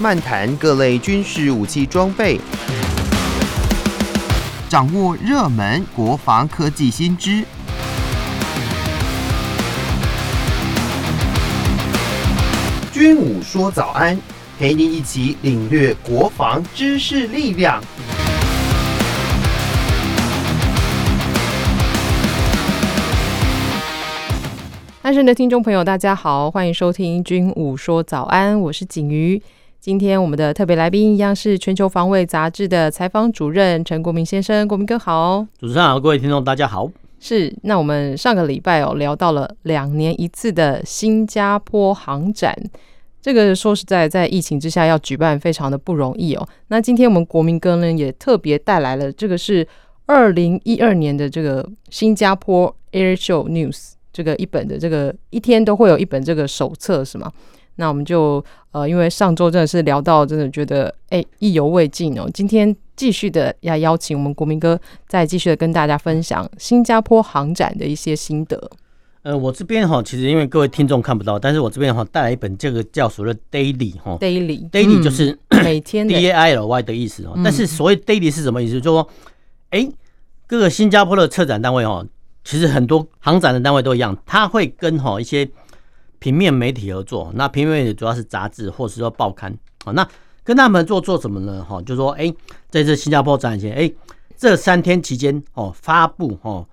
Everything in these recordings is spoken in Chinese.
漫谈各类军事武器装备，掌握热门国防科技新知。军武说早安，陪您一起领略国防知识力量。单身的听众朋友，大家好，欢迎收听《军武说早安》，我是景瑜。今天我们的特别来宾一样是《全球防卫杂志》的采访主任陈国民先生，国民哥好。主持人好，各位听众大家好。是，那我们上个礼拜哦聊到了两年一次的新加坡航展，这个说实在，在疫情之下要举办非常的不容易哦。那今天我们国民哥呢也特别带来了这个是二零一二年的这个新加坡 Air Show News 这个一本的这个一天都会有一本这个手册是吗？那我们就呃因为上周真的是聊到真的觉得哎意犹未尽哦，今天。继续的要邀请我们国民哥再继续的跟大家分享新加坡航展的一些心得。呃，我这边哈，其实因为各位听众看不到，但是我这边哈带来一本这个叫所谓的 daily 哈，daily daily 就是、嗯、每天的 D A I L Y 的意思哦。但是所谓 daily 是什么意思？就是说，哎，各个新加坡的策展单位哦，其实很多航展的单位都一样，他会跟哈一些平面媒体合作。那平面媒体主要是杂志或是说报刊啊，那。跟他们做做什么呢？哈，就说哎，在这新加坡展前，哎，这三天期间哦，发布哦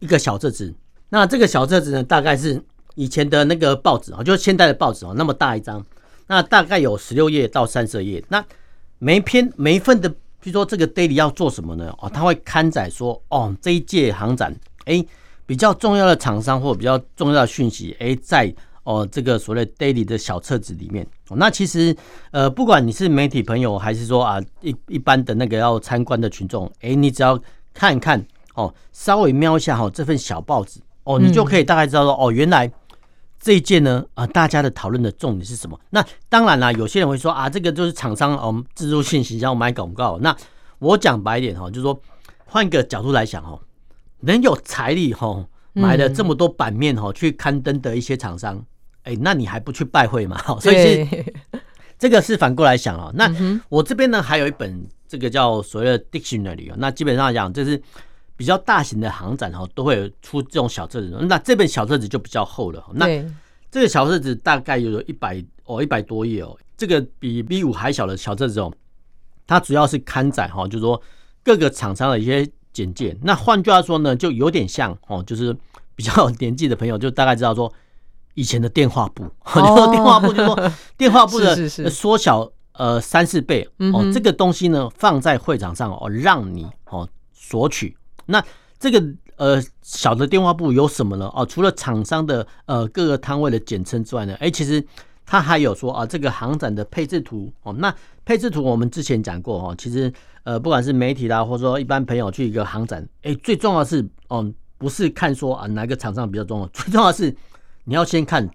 一个小册子。那这个小册子呢，大概是以前的那个报纸啊，就是现代的报纸哦，那么大一张。那大概有十六页到三十页。那每一篇每一份的，比如说这个 daily 要做什么呢？哦，他会刊载说哦，这一届航展哎，比较重要的厂商或比较重要的讯息哎，在。哦，这个所谓 daily 的小册子里面，那其实呃，不管你是媒体朋友，还是说啊一一般的那个要参观的群众，哎，你只要看一看哦，稍微瞄一下哈这份小报纸哦，你就可以大概知道说哦，原来这一届呢啊，大家的讨论的重点是什么？那当然啦，有些人会说啊，这个就是厂商哦，置入性行销买广告。那我讲白一点哈，就是说换一个角度来想哦，能有财力哈买了这么多版面哈去刊登的一些厂商。哎、欸，那你还不去拜会嘛？所以是 这个是反过来想哦。那我这边呢，还有一本这个叫所谓的 dictionary 那基本上讲，就是比较大型的航展哈，都会有出这种小册子。那这本小册子就比较厚了。那这个小册子大概有一百哦一百多页哦，这个比 B 五还小的小册子哦，它主要是刊载哈，就是说各个厂商的一些简介。那换句话说呢，就有点像哦，就是比较有 年纪的朋友就大概知道说。以前的电话簿，哦、电话簿就是说电话簿的缩小呃三四倍哦，这个东西呢放在会场上哦，让你哦索取。那这个呃小的电话簿有什么呢？哦，除了厂商的呃各个摊位的简称之外呢，哎，其实它还有说啊，这个航展的配置图哦。那配置图我们之前讲过哦，其实呃不管是媒体啦，或者说一般朋友去一个航展，哎，最重要的是哦，不是看说啊哪个厂商比较重要，最重要的是。你要先看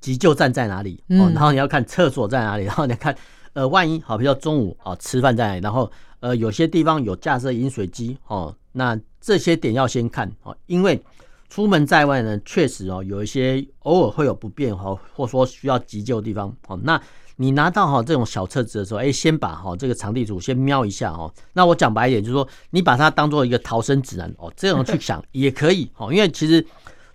急救站在哪里哦，然后你要看厕所在哪里，然后你看呃，万一好，比如中午啊吃饭在哪里，然后呃有些地方有架设饮水机哦，那这些点要先看哦，因为出门在外呢，确实哦有一些偶尔会有不便哈，或说需要急救的地方哦，那你拿到哈这种小册子的时候，哎，先把哈这个场地图先瞄一下哦。那我讲白一点，就是说你把它当做一个逃生指南哦，这样去想也可以哦，因为其实。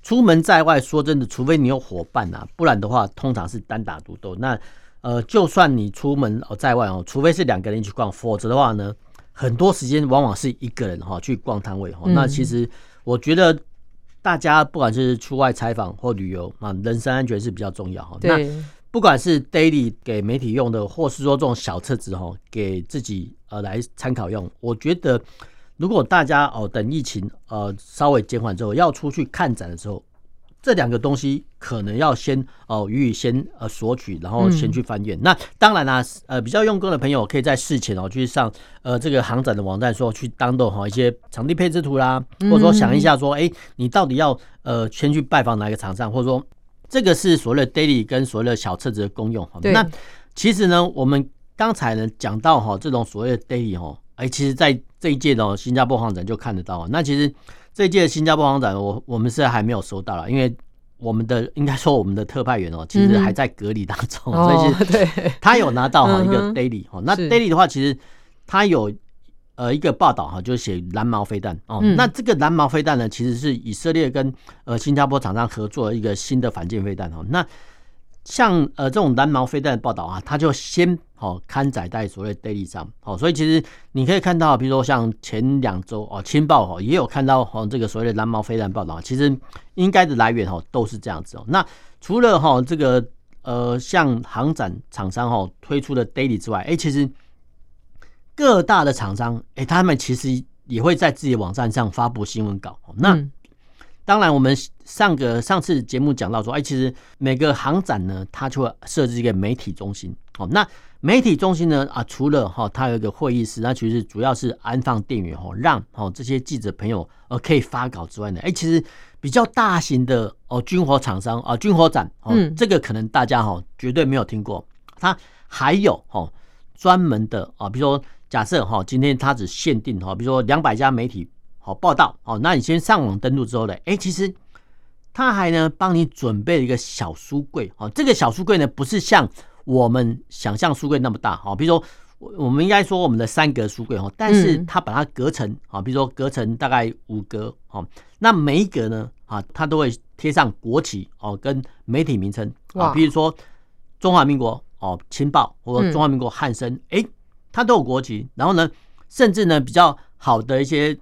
出门在外，说真的，除非你有伙伴啊，不然的话，通常是单打独斗。那呃，就算你出门哦，在外哦，除非是两个人一起逛，否则的话呢，很多时间往往是一个人哈去逛摊位哈。那其实我觉得大家不管是出外采访或旅游啊，人身安全是比较重要哈。那不管是 daily 给媒体用的，或是说这种小册子哈，给自己呃来参考用，我觉得。如果大家哦等疫情呃稍微减缓之后要出去看展的时候，这两个东西可能要先哦予以先呃索取，然后先去翻阅。那当然啦，呃比较用功的朋友可以在事前哦去上呃这个航展的网站说去 download 哈一些场地配置图啦，或者说想一下说哎你到底要呃先去拜访哪个厂商，或者说这个是所谓的 daily 跟所谓的小册子的功用。那其实呢，我们刚才呢讲到哈这种所谓的 daily 哈。哎，其实，在这一届的新加坡航展就看得到啊。那其实这一届的新加坡航展，我我们是还没有收到了，因为我们的应该说我们的特派员哦，其实还在隔离当中，嗯、所以 对他有拿到哈一个 daily 哈、嗯，那 daily 的话，其实他有呃一个报道哈，就是写蓝毛飞弹哦、嗯。那这个蓝毛飞弹呢，其实是以色列跟呃新加坡厂商合作的一个新的反舰飞弹哦。那像呃这种蓝毛飞弹的报道啊，他就先哦刊载在所谓 daily 上哦，所以其实你可以看到，比如说像前两周哦，《青报》哦也有看到哦这个所谓的蓝毛飞弹报道，其实应该的来源哦都是这样子哦。那除了哈这个呃像航展厂商哦推出的 daily 之外，哎，其实各大的厂商哎，他们其实也会在自己的网站上发布新闻稿。那当然，我们上个上次节目讲到说，哎，其实每个航展呢，它就会设置一个媒体中心。哦，那媒体中心呢，啊，除了哈，它有一个会议室，那其实主要是安放电源哦，让哦这些记者朋友呃可以发稿之外呢，哎，其实比较大型的哦军火厂商啊，军火展哦，这个可能大家哈绝对没有听过。它还有哦专门的啊，比如说假设哈，今天它只限定哈，比如说两百家媒体。好报道哦，那你先上网登录之后呢，哎，其实他还呢帮你准备了一个小书柜哦。这个小书柜呢不是像我们想象书柜那么大哈，比如说我们应该说我们的三格书柜哈，但是它把它隔成啊，比如说隔成大概五格哦。那每一格呢啊，它都会贴上国旗哦跟媒体名称啊，比如说中华民国哦青报或者中华民国汉声，哎，它都有国旗。然后呢，甚至呢比较好的一些。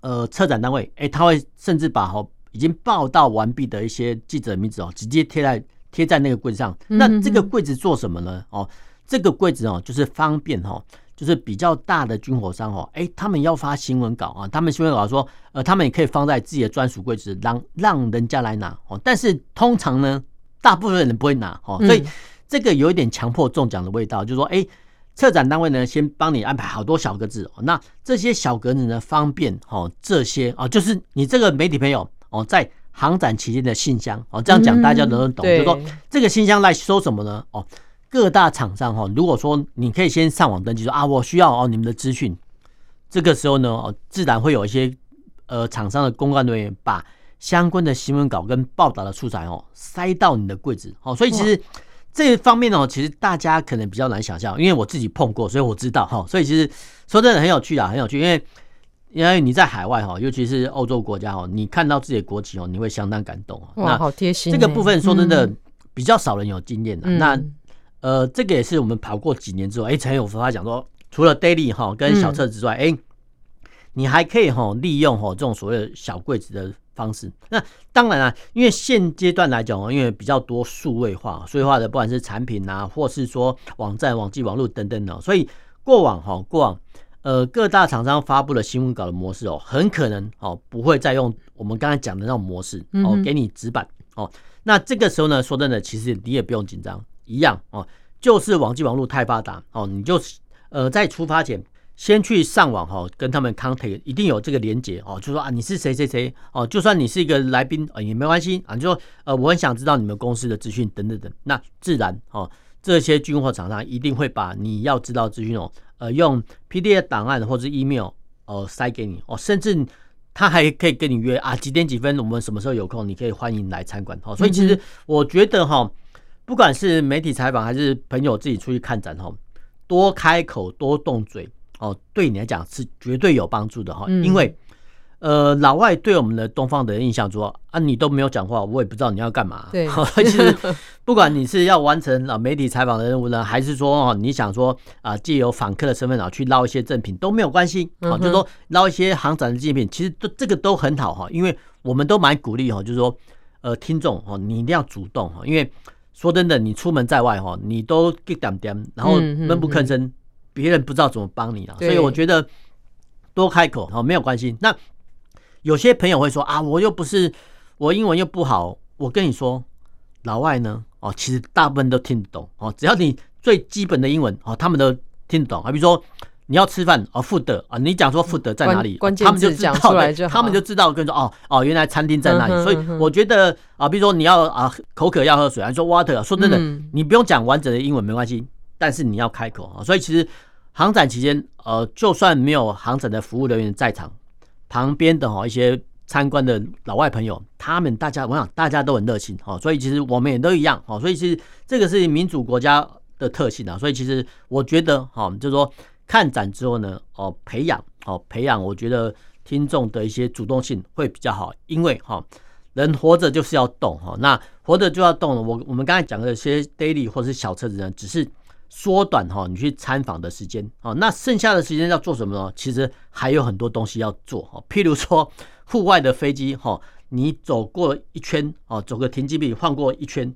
呃，策展单位，哎、欸，他会甚至把哦已经报道完毕的一些记者名字哦，直接贴在贴在那个柜子上。那这个柜子做什么呢？哦，这个柜子哦，就是方便哦，就是比较大的军火商哦，哎，他们要发新闻稿啊，他们新闻稿说，呃，他们也可以放在自己的专属柜子，让让人家来拿哦。但是通常呢，大部分人不会拿哦，所以这个有一点强迫中奖的味道，就是说，哎。策展单位呢，先帮你安排好多小格子，那这些小格子呢，方便哦这些哦，就是你这个媒体朋友哦，在航展期间的信箱哦，这样讲大家都能懂，就说这个信箱来说什么呢？哦，各大厂商哈，如果说你可以先上网登记说啊，我需要哦你们的资讯，这个时候呢哦，自然会有一些呃厂商的公关人员把相关的新闻稿跟报道的素材哦塞到你的柜子哦，所以其实。这方面呢，其实大家可能比较难想象，因为我自己碰过，所以我知道哈。所以其实说真的很有趣啊，很有趣，因为因为你在海外哈，尤其是欧洲国家哈，你看到自己的国旗哦，你会相当感动。哇，好贴心！这个部分说真的比较少人有经验的。那呃，这个也是我们跑过几年之后，哎，才有发讲说，除了 daily 哈跟小册子之外，哎，你还可以哈利用哈这种所谓的小柜子的。方式，那当然啊，因为现阶段来讲哦，因为比较多数位化，数位化的不管是产品啊，或是说网站、网际网络等等的，所以过往哈，过往呃各大厂商发布的新闻稿的模式哦，很可能哦不会再用我们刚才讲的那种模式哦，给你纸板哦。那这个时候呢，说真的，其实你也不用紧张，一样哦，就是网际网络太发达哦，你就呃在出发前。先去上网哈，跟他们 contact 一定有这个连接哦，就说啊，你是谁谁谁哦，就算你是一个来宾啊也没关系啊，就说呃我很想知道你们公司的资讯等等等，那自然哦这些军火厂商一定会把你要知道资讯哦，呃用 PDF 档案或者 email 哦塞给你哦，甚至他还可以跟你约啊几点几分我们什么时候有空，你可以欢迎来参观哦。所以其实我觉得哈，不管是媒体采访还是朋友自己出去看展哈，多开口多动嘴。哦，对你来讲是绝对有帮助的哈，因为呃，老外对我们的东方的印象说啊，你都没有讲话，我也不知道你要干嘛。对，其实不管你是要完成啊媒体采访的任务呢，还是说哦你想说啊借由访客的身份啊去捞一些赠品都没有关系啊，就是说捞一些航展的纪念品，其实都这个都很好哈，因为我们都蛮鼓励哈，就是说呃听众哦你一定要主动哈，因为说真的，你出门在外哈，你都给点点，然后闷不吭声。别人不知道怎么帮你了，所以我觉得多开口哦没有关系。那有些朋友会说啊，我又不是我英文又不好，我跟你说，老外呢哦，其实大部分都听得懂哦，只要你最基本的英文哦，他们都听得懂啊。比如说你要吃饭哦，food 啊，你讲说 food 在哪里，他们就知道，他们就知道跟你说哦哦，原来餐厅在哪里。所以我觉得啊，比如说你要啊口渴要喝水，还说 water，说真的，你不用讲完整的英文没关系。但是你要开口啊，所以其实航展期间，呃，就算没有航展的服务人员在场，旁边的哈一些参观的老外朋友，他们大家我想大家都很热情哦，所以其实我们也都一样哦，所以其实这个是民主国家的特性啊，所以其实我觉得哈，就是说看展之后呢，哦，培养哦，培养，我觉得听众的一些主动性会比较好，因为哈，人活着就是要动哈，那活着就要动了。我我们刚才讲的一些 daily 或是小册子呢，只是缩短哈你去参访的时间哦，那剩下的时间要做什么呢？其实还有很多东西要做哈，譬如说 户外的飞机哈，你走过一圈哦，走个停机坪晃过一圈。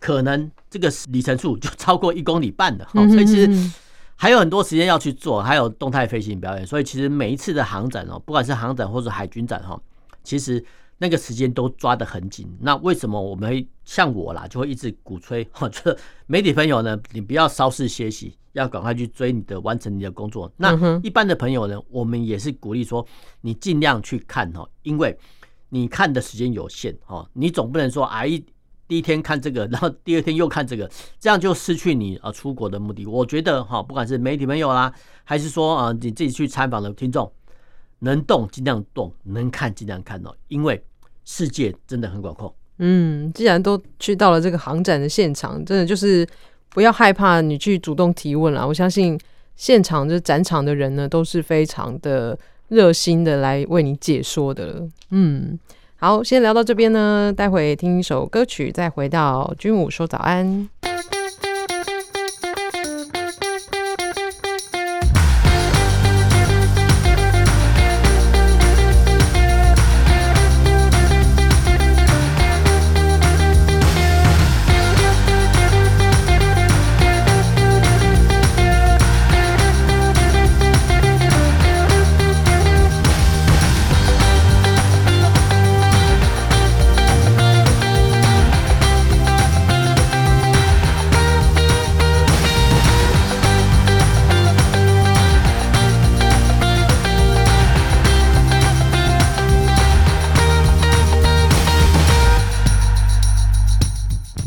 可能这个里程数就超过一公里半的，所以其实还有很多时间要去做，还有动态飞行表演。所以其实每一次的航展哦，不管是航展或者海军展哈，其实那个时间都抓得很紧。那为什么我们会像我啦，就会一直鼓吹媒体朋友呢，你不要稍事歇息，要赶快去追你的完成你的工作。那一般的朋友呢，我们也是鼓励说，你尽量去看哈，因为你看的时间有限哈，你总不能说啊一。第一天看这个，然后第二天又看这个，这样就失去你呃出国的目的。我觉得哈，不管是媒体朋友啦，还是说啊你自己去参访的听众，能动尽量动，能看尽量看哦，因为世界真的很广阔。嗯，既然都去到了这个航展的现场，真的就是不要害怕你去主动提问啦。我相信现场就展场的人呢，都是非常的热心的来为你解说的。嗯。好，先聊到这边呢，待会听一首歌曲，再回到军武说早安。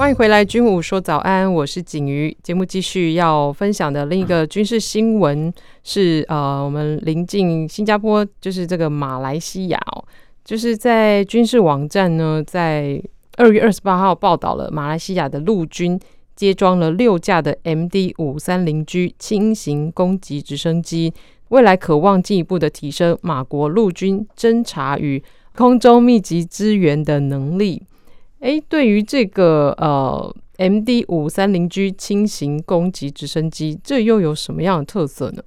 欢迎回来，军武说早安，我是景瑜。节目继续要分享的另一个 军事新闻是，呃，我们临近新加坡，就是这个马来西亚哦，就是在军事网站呢，在二月二十八号报道了马来西亚的陆军接装了六架的 MD 五三零 G 轻型攻击直升机，未来渴望进一步的提升马国陆军侦察与空中密集支援的能力。哎，对于这个呃，MD 五三零 G 轻型攻击直升机，这又有什么样的特色呢？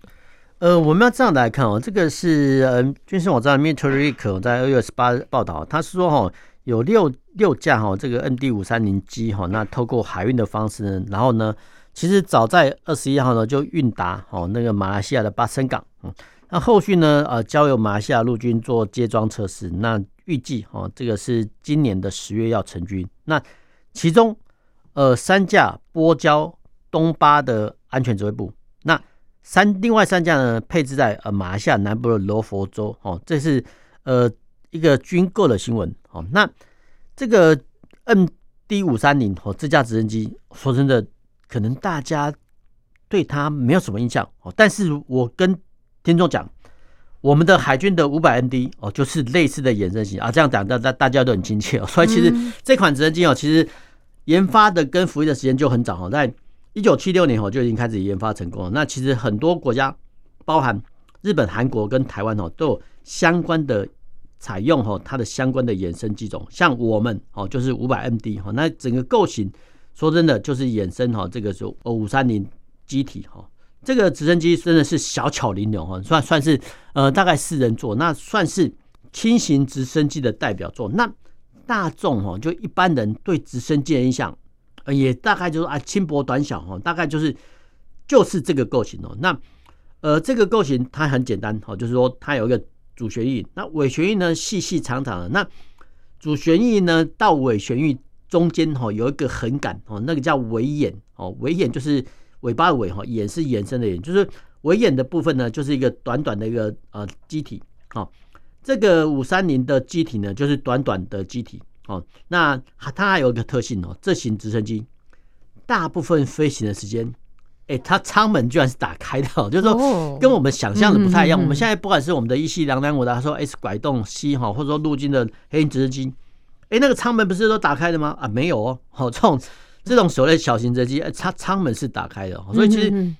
呃，我们要这样来看哦，这个是呃军事网站 Military Week 在二月十八日报道，他是说哈有六六架哈这个 MD 五三零 G 哈，那透过海运的方式呢，然后呢，其实早在二十一号呢就运达哦那个马来西亚的巴生港，嗯，那后续呢呃交由马来西亚陆军做接装测试，那。预计哦，这个是今年的十月要成军。那其中呃三架拨交东巴的安全指挥部，那三另外三架呢配置在呃马来西亚南部的罗佛州哦，这是呃一个军购的新闻哦。那这个 MD 五三零哦这架直升机，说真的，可能大家对它没有什么印象哦，但是我跟听众讲。我们的海军的五百 MD 哦，就是类似的衍生型啊，这样讲大大大家都很亲切哦。所以其实这款直升机哦，其实研发的跟服役的时间就很早哦，在一九七六年哦就已经开始研发成功了。那其实很多国家，包含日本、韩国跟台湾哦，都有相关的采用哦，它的相关的衍生机种。像我们哦，就是五百 MD 哈，那整个构型说真的就是衍生哈，这个是哦五三零机体哈。这个直升机真的是小巧玲珑哈，算算是呃大概四人座，那算是轻型直升机的代表作。那大众哈，就一般人对直升机的印象，也大概就是啊轻薄短小哈，大概就是就是这个构型哦。那呃这个构型它很简单哈，就是说它有一个主旋翼，那尾旋翼呢细细长长的，那主旋翼呢到尾旋翼中间哈有一个横杆哦，那个叫尾眼哦，尾眼就是。尾巴的尾哈，眼是延伸的眼，就是尾眼的部分呢，就是一个短短的一个呃机体。哦，这个五三零的机体呢，就是短短的机体。哦，那它还有一个特性哦，这型直升机大部分飞行的时间哎，它舱门居然是打开的，就是说跟我们想象的不太一样。我们现在不管是我们的一系两两五的，说 S 拐动 C 哈，或者说陆军的黑鹰直升机，哎，那个舱门不是都打开的吗？啊，没有哦，好，这种这种所谓小型直升机，它舱门是打开的，所以其实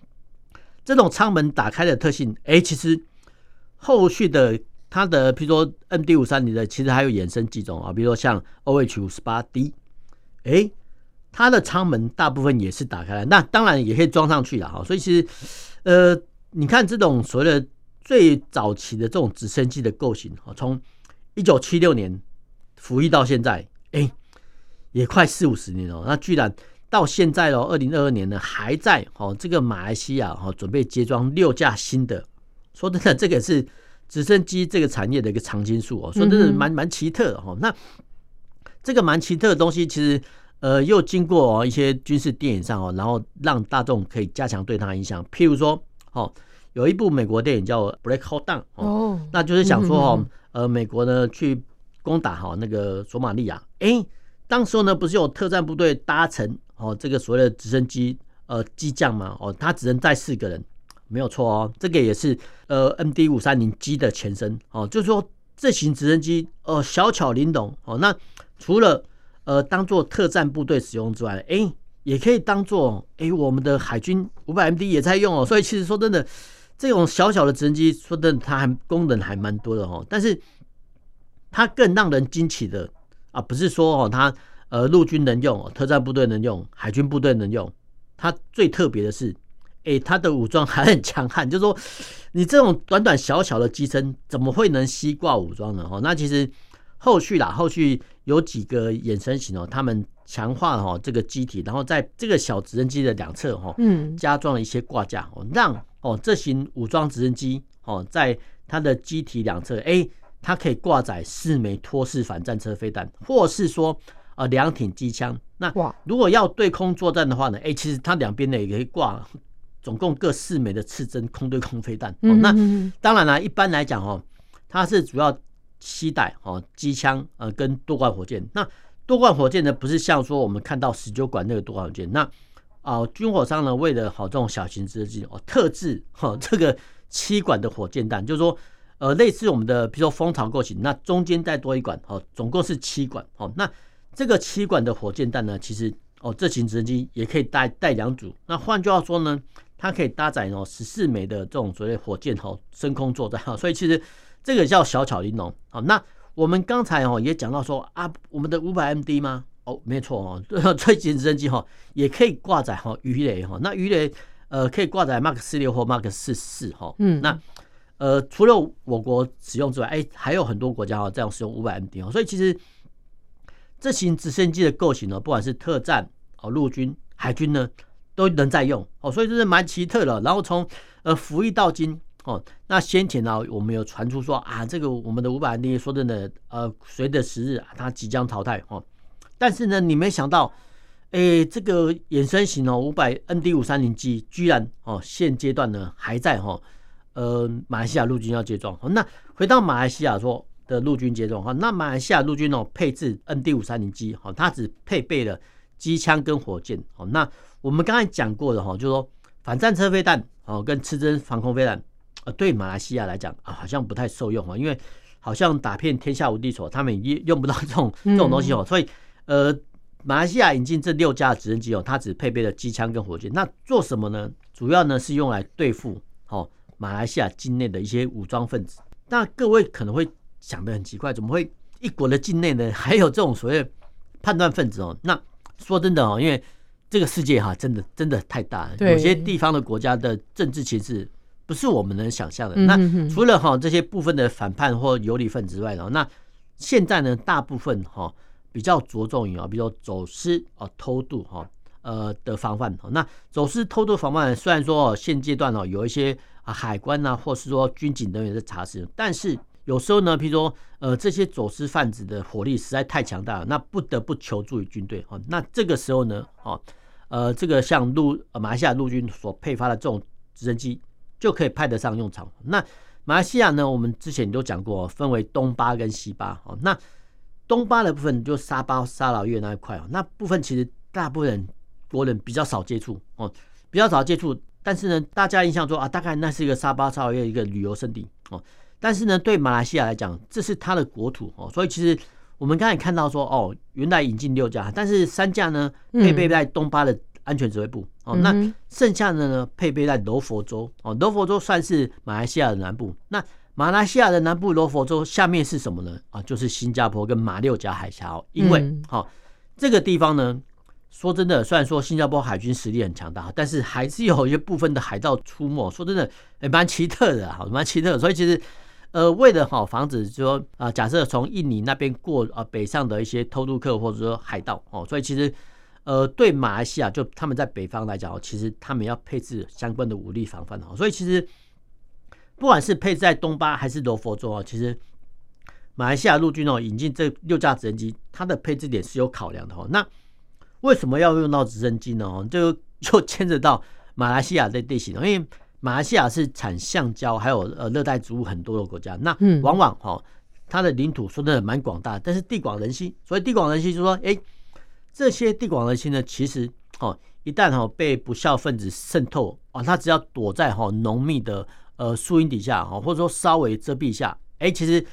这种舱门打开的特性，哎，其实后续的它的，比如说 MD 五三零的，其实还有衍生几种啊，比如说像 OH 五十八 D，哎。它的舱门大部分也是打开的，那当然也可以装上去了哈。所以其实，呃，你看这种所谓的最早期的这种直升机的构型，哈，从一九七六年服役到现在，哎，也快四五十年了。那居然到现在哦，二零二二年呢，还在哦，这个马来西亚哦准备接装六架新的。说真的，这个是直升机这个产业的一个常青树哦。说真的，蛮蛮奇特的哈。那这个蛮奇特的东西，其实。呃，又经过一些军事电影上哦，然后让大众可以加强对它的印象。譬如说，哦，有一部美国电影叫《Black Hawk Down》哦，那就是想说哦，呃，美国呢去攻打哈那个索马利亚，哎，当时候呢不是有特战部队搭乘哦这个所谓的直升机呃机降嘛，哦，他只能载四个人，没有错哦，这个也是呃 MD 五三零 G 的前身哦，就是说这型直升机哦小巧玲珑哦，那除了呃，当做特战部队使用之外，哎、也可以当做哎、欸，我们的海军五百 MD 也在用哦。所以其实说真的，这种小小的直升机，说真的，它还功能还蛮多的哦。但是它更让人惊奇的啊，不是说哦，它呃陆军能用，特战部队能用，海军部队能用。它最特别的是，哎、欸，它的武装还很强悍。就是说，你这种短短小小的机身，怎么会能西挂武装呢？哦，那其实。后续啦，后续有几个衍生型哦，他们强化了哈这个机体，然后在这个小直升机的两侧哈，嗯，加装了一些挂架哦，让哦这型武装直升机哦，在它的机体两侧，哎，它可以挂载四枚托式反战车飞弹，或是说呃两挺机枪。那如果要对空作战的话呢，哎，其实它两边呢也可以挂总共各四枚的刺针空对空飞弹。哦，那当然了，一般来讲哦，它是主要。携带哦机枪呃跟多管火箭，那多管火箭呢不是像说我们看到十九管那个多管火箭，那啊、呃、军火商呢为了好这种小型直升机哦特制哈这个七管的火箭弹，就是说呃类似我们的比如说蜂巢构型，那中间再多一管哦，总共是七管哦。那这个七管的火箭弹呢，其实哦这型直升机也可以带带两组，那换句话说呢，它可以搭载哦十四枚的这种所谓火箭哦升空作战哈，所以其实。这个叫小巧玲珑，好，那我们刚才哦也讲到说啊，我们的五百 MD 吗？哦，没错哦，这型直升机哈也可以挂载哈鱼雷哈，那鱼雷呃可以挂载 Mark 四六或 Mark 四四哈，嗯，那呃除了我国使用之外，哎，还有很多国家哈这样使用五百 MD 哦，所以其实这型直升机的构型呢，不管是特战哦、陆军、海军呢，都能在用哦，所以这是蛮奇特的。然后从呃服役到今。哦，那先前呢，我们有传出说啊，这个我们的五百 MD 说真的，呃，随着时日啊，它即将淘汰哦。但是呢，你没想到，哎，这个衍生型哦，五百 MD 五三零 G 居然哦，现阶段呢还在哈，呃，马来西亚陆军要接装。那回到马来西亚说的陆军接装哈，那马来西亚陆军哦配置 ND 五三零机哈，它只配备了机枪跟火箭哦。那我们刚才讲过的哈，就是说反战车飞弹哦，跟刺针防空飞弹。呃，对马来西亚来讲啊，好像不太受用啊，因为好像打遍天下无敌手，他们也用不到这种这种东西哦。所以，呃，马来西亚引进这六架直升机哦，它只配备了机枪跟火箭。那做什么呢？主要呢是用来对付哦马来西亚境内的一些武装分子。那各位可能会想的很奇怪，怎么会一国的境内呢还有这种所谓叛乱分子哦？那说真的哦，因为这个世界哈，真的真的太大了，有些地方的国家的政治情势。不是我们能想象的。那除了哈这些部分的反叛或游离分子之外呢，那现在呢，大部分哈比较着重于啊，比如说走私啊、偷渡哈呃的防范。那走私偷渡防范，虽然说现阶段哦有一些啊海关呐，或是说军警人员在查实，但是有时候呢，譬如说呃这些走私贩子的火力实在太强大了，那不得不求助于军队啊。那这个时候呢，哦呃这个像陆马来西亚陆军所配发的这种直升机。就可以派得上用场。那马来西亚呢？我们之前都讲过，分为东巴跟西巴。哦，那东巴的部分就沙巴、沙劳越那一块哦，那部分其实大部分人国人比较少接触哦，比较少接触。但是呢，大家印象中啊，大概那是一个沙巴沙越一个旅游胜地哦。但是呢，对马来西亚来讲，这是它的国土哦，所以其实我们刚才看到说哦，原来引进六架，但是三架呢配备在东巴的安全指挥部哦，那剩下的呢配备在柔佛州哦，柔佛州算是马来西亚的南部。那马来西亚的南部柔佛州下面是什么呢？啊，就是新加坡跟马六甲海峡哦，因为好这个地方呢。说真的，虽然说新加坡海军实力很强大，但是还是有一些部分的海盗出没。说真的，也蛮奇特的，哈，蛮奇特。所以其实，呃，为了哈防止说啊，假设从印尼那边过啊北上的一些偷渡客或者说海盗哦，所以其实呃对马来西亚就他们在北方来讲，其实他们要配置相关的武力防范哦。所以其实不管是配置在东巴还是柔佛州啊，其实马来西亚陆军哦引进这六架直升机，它的配置点是有考量的哦。那为什么要用到直升机呢？就 就牵扯到马来西亚的地形，因为马来西亚是产橡胶还有呃热带植物很多的国家，那往往哈它的领土说真的蛮广大，但是地广人稀，所以地广人稀就说，哎，这些地广人稀呢，其实哦一旦哈被不肖分子渗透啊，他只要躲在哈浓密的呃树荫底下哈，或者说稍微遮蔽下，哎，其实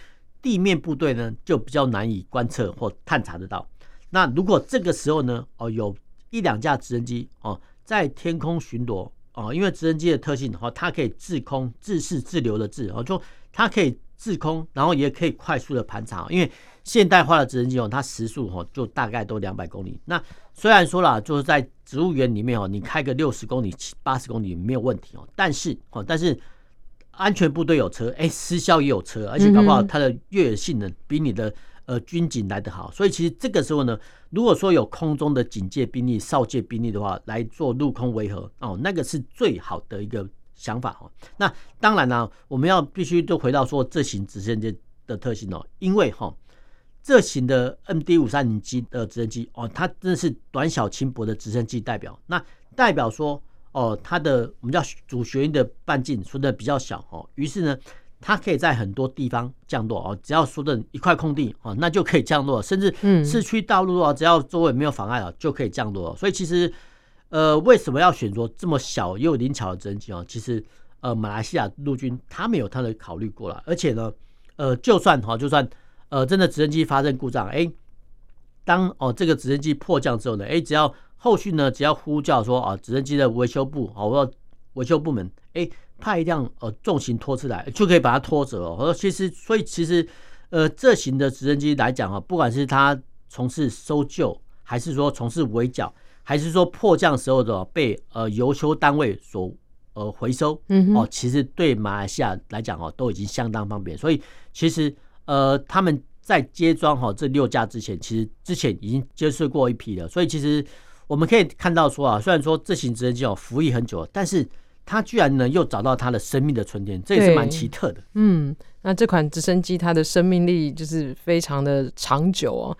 地面部队呢就比较难以观测或探查得到。那如果这个时候呢，哦，有一两架直升机哦，在天空巡逻哦，因为直升机的特性哦，它可以自空、自视、自流的自哦，就它可以自空，然后也可以快速的盘查。因为现代化的直升机哦，它时速哦就大概都两百公里。那虽然说了，就是在植物园里面哦，你开个六十公里、七八十公里没有问题哦，但是哦，但是安全部队有车，哎，失效也有车，而且搞不好它的越野性能比你的。呃，军警来得好，所以其实这个时候呢，如果说有空中的警戒兵力、哨戒兵力的话，来做陆空维和哦，那个是最好的一个想法哦。那当然呢，我们要必须就回到说这型直升机的特性哦，因为哈，这型的 MD 五三零机的直升机哦，它真的是短小轻薄的直升机代表，那代表说哦，它的我们叫主旋翼的半径说的比较小哦，于是呢。它可以在很多地方降落哦，只要说的一块空地哦，那就可以降落，甚至市区道路啊，只要周围没有妨碍了，就可以降落。所以其实，呃，为什么要选择这么小又灵巧的直升机哦？其实，呃，马来西亚陆军他们有他的考虑过了，而且呢，呃，就算哈，就算呃，真的直升机发生故障，哎，当哦这个直升机迫降之后呢，哎，只要后续呢，只要呼叫说啊，直升机的维修部哦，我维修部门，哎。派一辆呃重型拖车来，就可以把它拖走哦。而其实，所以其实，呃，这型的直升机来讲啊，不管是它从事搜救，还是说从事围剿，还是说迫降时候的被呃油修单位所呃回收，嗯哦，其实对马来西亚来讲哦，都已经相当方便。所以其实呃他们在接装哈这六架之前，其实之前已经接触过一批了。所以其实我们可以看到说啊，虽然说这型直升机哦服役很久，但是。他居然呢又找到他的生命的春天，这也是蛮奇特的。嗯，那这款直升机它的生命力就是非常的长久哦。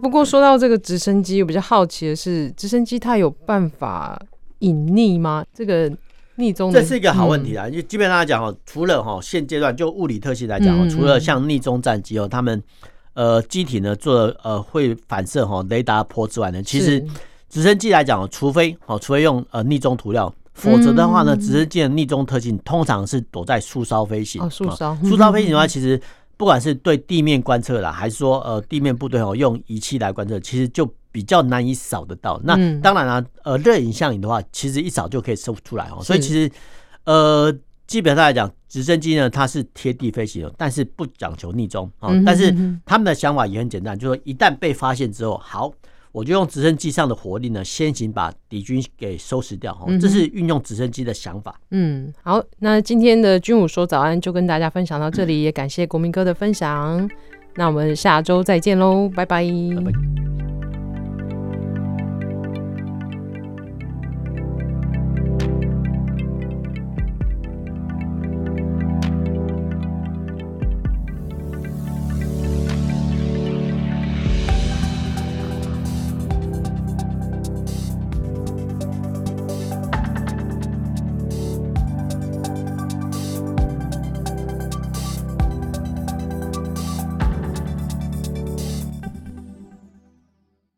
不过说到这个直升机，我比较好奇的是，直升机它有办法隐匿吗？这个逆踪，这是一个好问题啊。因为基本上来讲哦，除了哈现阶段就物理特性来讲哦，除了像逆踪战机哦，他们呃机体呢做呃会反射哈雷达波之外呢，其实直升机来讲哦，除非哦，除非用呃逆踪涂料。否则的话呢，直升机的逆中特性通常是躲在树梢飞行。哦，树梢，树梢飞行的话，其实不管是对地面观测啦，还是说呃地面部队哦用仪器来观测，其实就比较难以扫得到。那当然啦，呃热影像影的话，其实一扫就可以搜出来哦。所以其实呃基本上来讲，直升机呢它是贴地飞行，但是不讲求逆中啊。但是他们的想法也很简单，就是说一旦被发现之后，好。我就用直升机上的火力呢，先行把敌军给收拾掉。哈，这是运用直升机的想法。嗯，好，那今天的军武说早安就跟大家分享到这里，也感谢国民哥的分享。那我们下周再见喽，拜拜。拜拜。